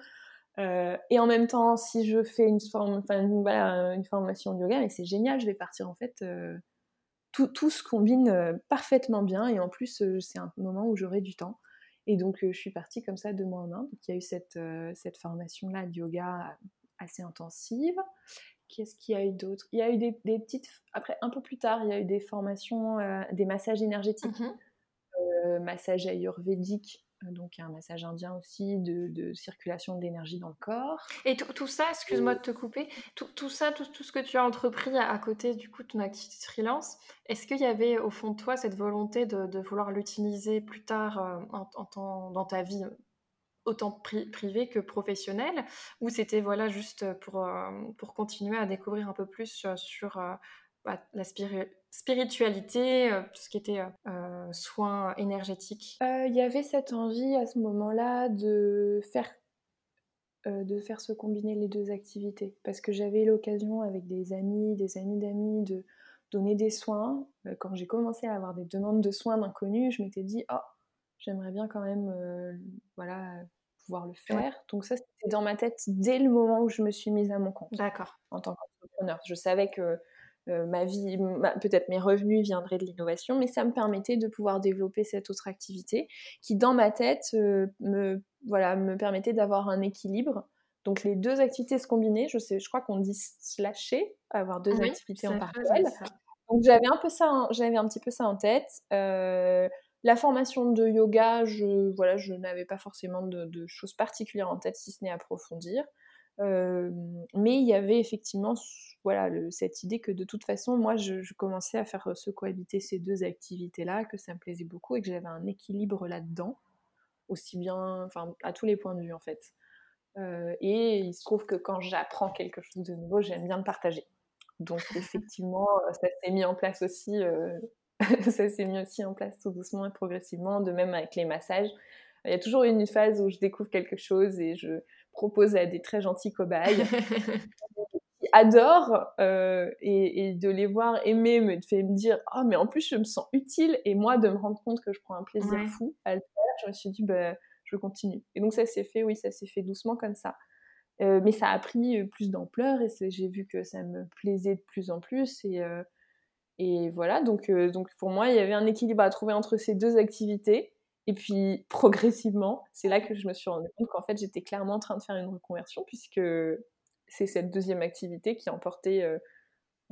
Euh, et en même temps, si je fais une, forme, enfin, voilà, une formation de yoga, mais c'est génial, je vais partir en fait tout, se combine euh, parfaitement bien et en plus euh, c'est un moment où j'aurai du temps. Et donc euh, je suis partie comme ça deux mois en Inde. il y a eu cette, cette formation-là de yoga assez intensive. Qu'est-ce qu'il y a eu d'autre? Il y a eu des, petites... Après, un peu plus tard, il y a eu des formations, des massages énergétiques, massage ayurvédique euh, donc y a un massage indien aussi de, circulation de l'énergie dans le corps. Et tout ça, excuse-moi de te couper, tout, ça, tout, ce que tu as entrepris à, côté du coup de ton activité freelance, est-ce qu'il y avait au fond de toi cette volonté de, vouloir l'utiliser plus tard euh, en, dans ta vie autant privée que professionnelle ou c'était voilà juste pour, euh, pour continuer à découvrir un peu plus sur, bah, la spiritualité, euh, tout ce qui était euh, euh, soins énergétiques? Il y avait cette envie à ce moment-là de faire, de faire se combiner les deux activités. Parce que j'avais l'occasion avec des amis, des amis d'amis, de donner des soins. Quand j'ai commencé à avoir des demandes de soins d'inconnus, je m'étais dit, oh, j'aimerais bien quand même voilà, pouvoir le faire. Donc ça, c'était dans ma tête dès le moment où je me suis mise à mon compte. D'accord. En tant qu'entrepreneur. Je savais que euh, ma vie, peut-être mes revenus viendraient de l'innovation, mais ça me permettait de pouvoir développer cette autre activité qui, dans ma tête, euh, me, voilà, me permettait d'avoir un équilibre. Donc les deux activités se combinaient, je, sais, je crois qu'on dit slasher, avoir deux activités en parallèle. Donc j'avais un peu ça, j'avais un petit peu ça en tête. la formation de yoga, je voilà, je n'avais pas forcément de, de, choses particulières en tête, si ce n'est approfondir mais il y avait effectivement voilà, cette idée que de toute façon, moi, je, commençais à faire se cohabiter ces deux activités-là, que ça me plaisait beaucoup et que j'avais un équilibre là-dedans, aussi bien, enfin, à tous les points de vue en fait. et il se trouve que quand j'apprends quelque chose de nouveau, j'aime bien le partager. Donc effectivement, ça s'est mis en place aussi, [laughs] ça s'est mis aussi en place tout doucement et progressivement, de même avec les massages. Il y a toujours une phase où je découvre quelque chose et je, propose à des très gentils cobayes. [laughs] Qui adorent euh, et, de les voir aimer me fait me dire oh mais en plus je me sens utile et moi de me rendre compte que je prends un plaisir fou à le faire je me suis dit bah, je continue. Et donc ça s'est fait oui ça s'est fait doucement comme ça. Euh, mais ça a pris euh, plus d'ampleur et j'ai vu que ça me plaisait de plus en plus et et voilà. Donc donc pour moi il y avait un équilibre à trouver entre ces deux activités et puis progressivement, c'est là que je me suis rendu compte qu'en fait j'étais clairement en train de faire une reconversion puisque c'est cette deuxième activité qui emportait euh,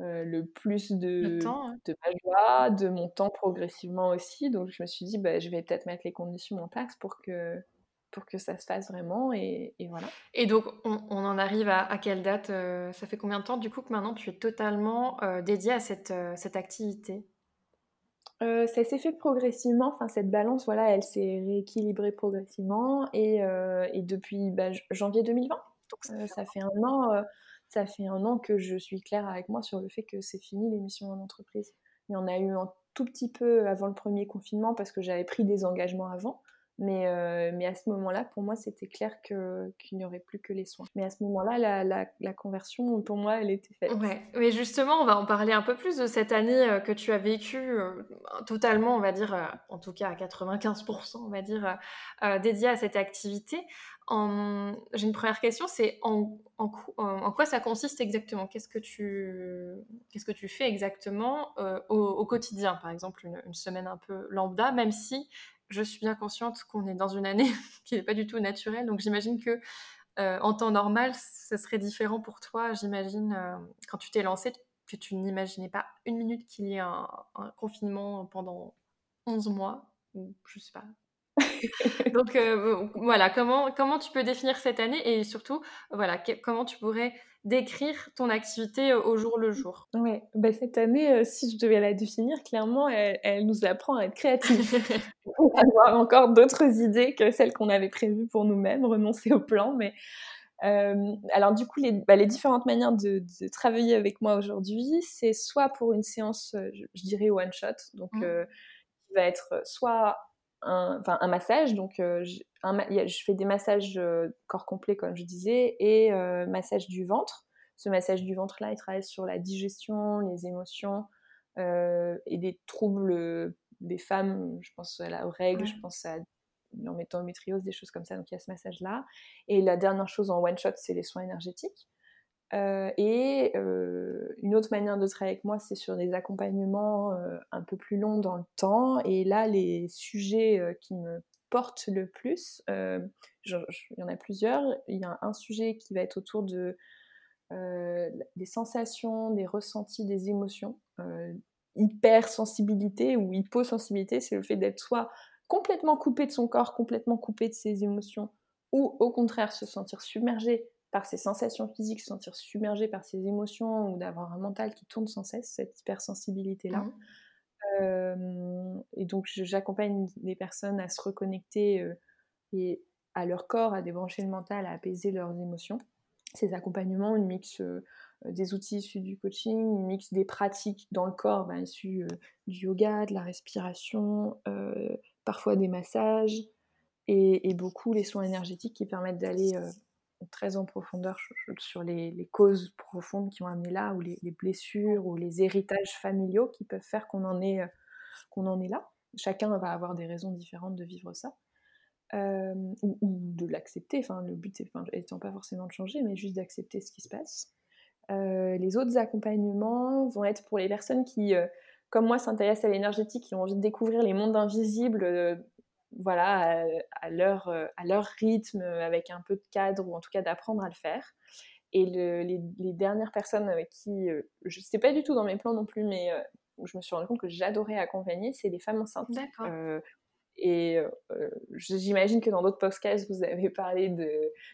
euh, le plus de, de ma joie, de mon temps progressivement aussi. Donc je me suis dit, bah, je vais peut-être mettre les conditions en place pour que, pour que ça se fasse vraiment. Et, voilà. Et donc on, en arrive à, quelle date euh, Ça fait combien de temps du coup que maintenant tu es totalement dédiée à cette, cette activité? Euh, ça s'est fait progressivement, enfin cette balance, voilà, elle s'est rééquilibrée progressivement et, euh, depuis bah, janvier 2020. Euh, ça fait un an, ça fait un an que je suis claire avec moi sur le fait que c'est fini l'émission en entreprise. Il y en a eu un tout petit peu avant le premier confinement parce que j'avais pris des engagements avant, mais, euh, mais à ce moment-là, pour moi, c'était clair qu'il n'y aurait plus que les soins. Mais à ce moment-là, la, la, conversion, pour moi, elle était faite. Ouais, mais justement, on va en parler un peu plus de cette année euh, que tu as vécue euh, totalement, on va dire, en tout cas à 95%, on va dire, dédiée à cette activité. J'ai une première question, c'est en, en, quoi ça consiste exactement? Qu'est-ce que tu qu'est-ce que tu fais exactement au, quotidien, par exemple une, semaine un peu lambda, même si je suis bien consciente qu'on est dans une année [laughs] qui n'est pas du tout naturelle. Donc j'imagine que euh, en temps normal, ce serait différent pour toi. J'imagine euh, quand tu t'es lancée que tu n'imaginais pas une minute qu'il y ait un, confinement pendant 11 mois ou je sais pas. [laughs] Donc euh, voilà, comment, comment tu peux définir cette année et surtout voilà, comment tu pourrais décrire ton activité au jour le jour? Oui, bah cette année, si je devais la définir, clairement, elle, nous apprend à être créatifs, [laughs] à avoir encore d'autres idées que celles qu'on avait prévues pour nous-mêmes, renoncer au plan. Mais alors du coup, les, bah, les différentes manières de, travailler avec moi aujourd'hui, c'est soit pour une séance, je, dirais one shot, donc mmh. qui va être soit un, un massage, donc je fais des massages euh, corps complet, comme je disais, et euh, massage du ventre. Ce massage du ventre-là, il travaille sur la digestion, les émotions euh, et des troubles des femmes. Je pense à la règle, je pense à l'endométriose, des choses comme ça. Donc il y a ce massage-là. Et la dernière chose en one shot, c'est les soins énergétiques. Et une autre manière de travailler avec moi, c'est sur des accompagnements un peu plus longs dans le temps. Et là, les sujets qui me porte le plus. Euh, il y en a plusieurs. Il y a un sujet qui va être autour de euh, des sensations, des ressentis, des émotions. Euh, hypersensibilité ou hyposensibilité, c'est le fait d'être soit complètement coupé de son corps, complètement coupé de ses émotions, ou au contraire se sentir submergé par ses sensations physiques, se sentir submergé par ses émotions, ou d'avoir un mental qui tourne sans cesse, cette hypersensibilité-là. Mmh et donc j'accompagne les personnes à se reconnecter et à leur corps, à débrancher le mental, à apaiser leurs émotions. Ces accompagnements, une mix des outils issus du coaching, une mix des pratiques dans le corps ben, issus du yoga, de la respiration, parfois des massages et, et, beaucoup les soins énergétiques qui permettent d'aller très en profondeur sur les, causes profondes qui ont amené là, ou les, blessures, ou les héritages familiaux qui peuvent faire qu'on en, est, euh, en est là. Chacun va avoir des raisons différentes de vivre ça, euh, ou, de l'accepter. Enfin, le but étant pas forcément de changer, mais juste d'accepter ce qui se passe. Euh, les autres accompagnements vont être pour les personnes qui, comme moi, s'intéressent à l'énergétique, qui ont envie de découvrir les mondes invisibles voilà, à, leur, euh, à leur rythme, avec un peu de cadre, ou en tout cas d'apprendre à le faire. Et les, dernières personnes avec qui, euh, je ne sais pas du tout dans mes plans non plus, mais euh, je me suis rendu compte que j'adorais accompagner, c'est les femmes enceintes. D'accord. Et j'imagine que dans d'autres podcasts, vous avez [laughs] parlé de,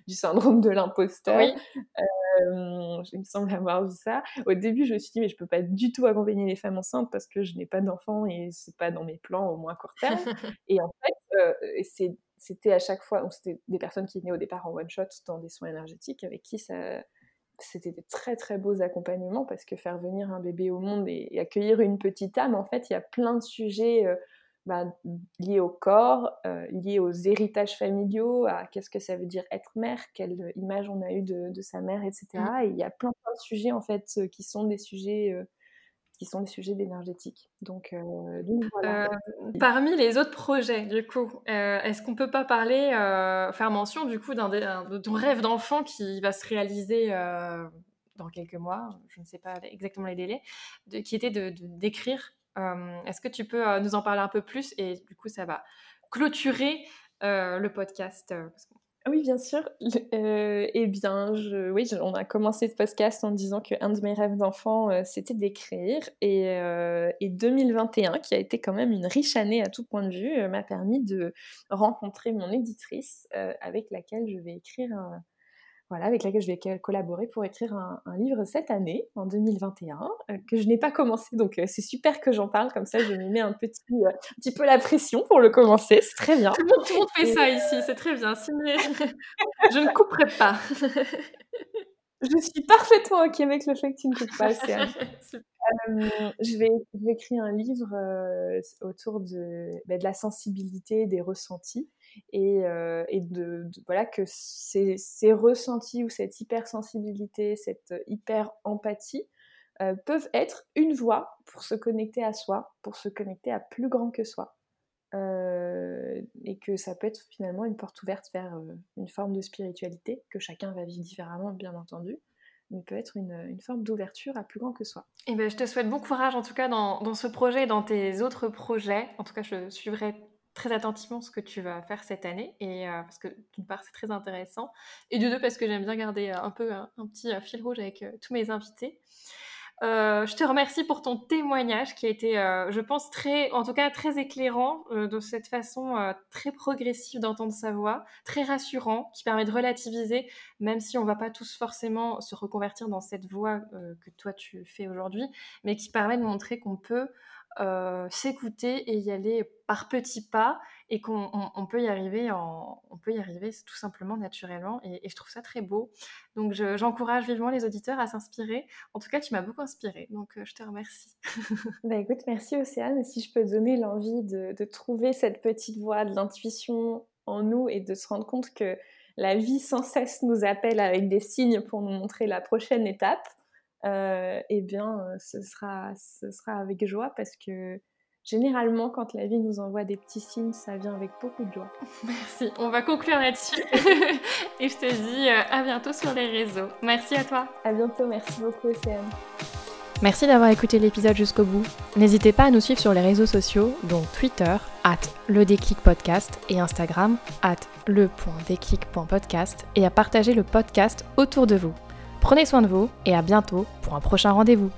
du syndrome de l'imposteur. Oui. il me semble avoir vu ça. Au début, je me suis dit, mais je peux pas du tout accompagner les femmes enceintes parce que je n'ai pas d'enfants et c'est pas dans mes plans au moins court terme. [laughs] et en fait, c'était à chaque fois, c'était des personnes qui venaient au départ en one shot dans des soins énergétiques avec qui ça, c'était des très très beaux accompagnements parce que faire venir un bébé au monde et, et accueillir une petite âme, en fait, il y a plein de sujets bah, liés au corps, euh, liés aux héritages familiaux, à qu'est-ce que ça veut dire être mère, quelle image on a eu de, sa mère, etc. Et il y a plein, de sujets en fait euh, qui sont des sujets euh, qui sont des sujets d'énergétique. Donc, voilà. parmi les autres projets, du coup, est-ce qu'on peut pas parler, faire mention du coup d'un de ton rêve d'enfant qui va se réaliser dans quelques mois, je ne sais pas exactement les délais, de, qui était de d'écrire est-ce que tu peux nous en parler un peu plus Et du coup, ça va clôturer le podcast. Oui, bien sûr. eh bien, oui, on a commencé ce podcast en disant qu'un de mes rêves d'enfant, c'était d'écrire. Et, et, 2021, qui a été quand même une riche année à tout point de vue, m'a permis de rencontrer mon éditrice avec laquelle je vais écrire un, voilà, avec laquelle je vais collaborer pour écrire un, livre cette année, en 2021, euh, que je n'ai pas commencé. Donc euh, c'est super que j'en parle, comme ça je me mets un petit, euh, petit peu la pression pour le commencer, c'est très bien. Tout le monde, fait ça ici, c'est très bien. [laughs] je ne couperai pas. je suis parfaitement ok avec le fait que tu ne coupes pas. [laughs] je, vais, je écrire un livre autour de, bah, de la sensibilité, des ressentis et, euh, de, voilà que ces, ressentis ou cette hypersensibilité, cette hyper-empathie euh, peuvent être une voie pour se connecter à soi, pour se connecter à plus grand que soi. Euh, et que ça peut être finalement une porte ouverte vers une forme de spiritualité que chacun va vivre différemment, bien entendu, mais peut être une, une forme d'ouverture à plus grand que soi. Et eh ben, je te souhaite bon courage en tout cas dans, dans, ce projet et dans tes autres projets. En tout cas, je suivrai très attentivement ce que tu vas faire cette année, et, euh, parce que d'une part c'est très intéressant, et de deux parce que j'aime bien garder euh, un peu un, petit euh, fil rouge avec tous mes invités. je te remercie pour ton témoignage qui a été, je pense, très, en tout cas très éclairant de cette façon très progressive d'entendre sa voix, très rassurant, qui permet de relativiser, même si on ne va pas tous forcément se reconvertir dans cette voie que toi tu fais aujourd'hui, mais qui permet de montrer qu'on peut euh, s'écouter et y aller par petits pas et qu'on peut y arriver on peut y arriver tout simplement naturellement et, je trouve ça très beau. Donc j'encourage vivement les auditeurs à s'inspirer. En tout cas tu m'as beaucoup inspiré donc euh, je te remercie. [laughs] Bah écoute merci Océane. Si je peux donner l'envie de, trouver cette petite voix de l'intuition en nous et de se rendre compte que la vie sans cesse nous appelle avec des signes pour nous montrer la prochaine étape eh bien, euh, ce sera, ce sera avec joie parce que généralement, quand la vie nous envoie des petits signes, ça vient avec beaucoup de joie. [laughs] Merci. On va conclure là-dessus. [laughs] Et je te dis euh, à bientôt sur les réseaux. Merci à toi. À bientôt. Merci beaucoup, Océane. Merci d'avoir écouté l'épisode jusqu'au bout. N'hésitez pas à nous suivre sur les réseaux sociaux, dont Twitter, at le podcast, et Instagram, at le.déclic.podcast, et à partager le podcast autour de vous. Prenez soin de vous et à bientôt pour un prochain rendez-vous.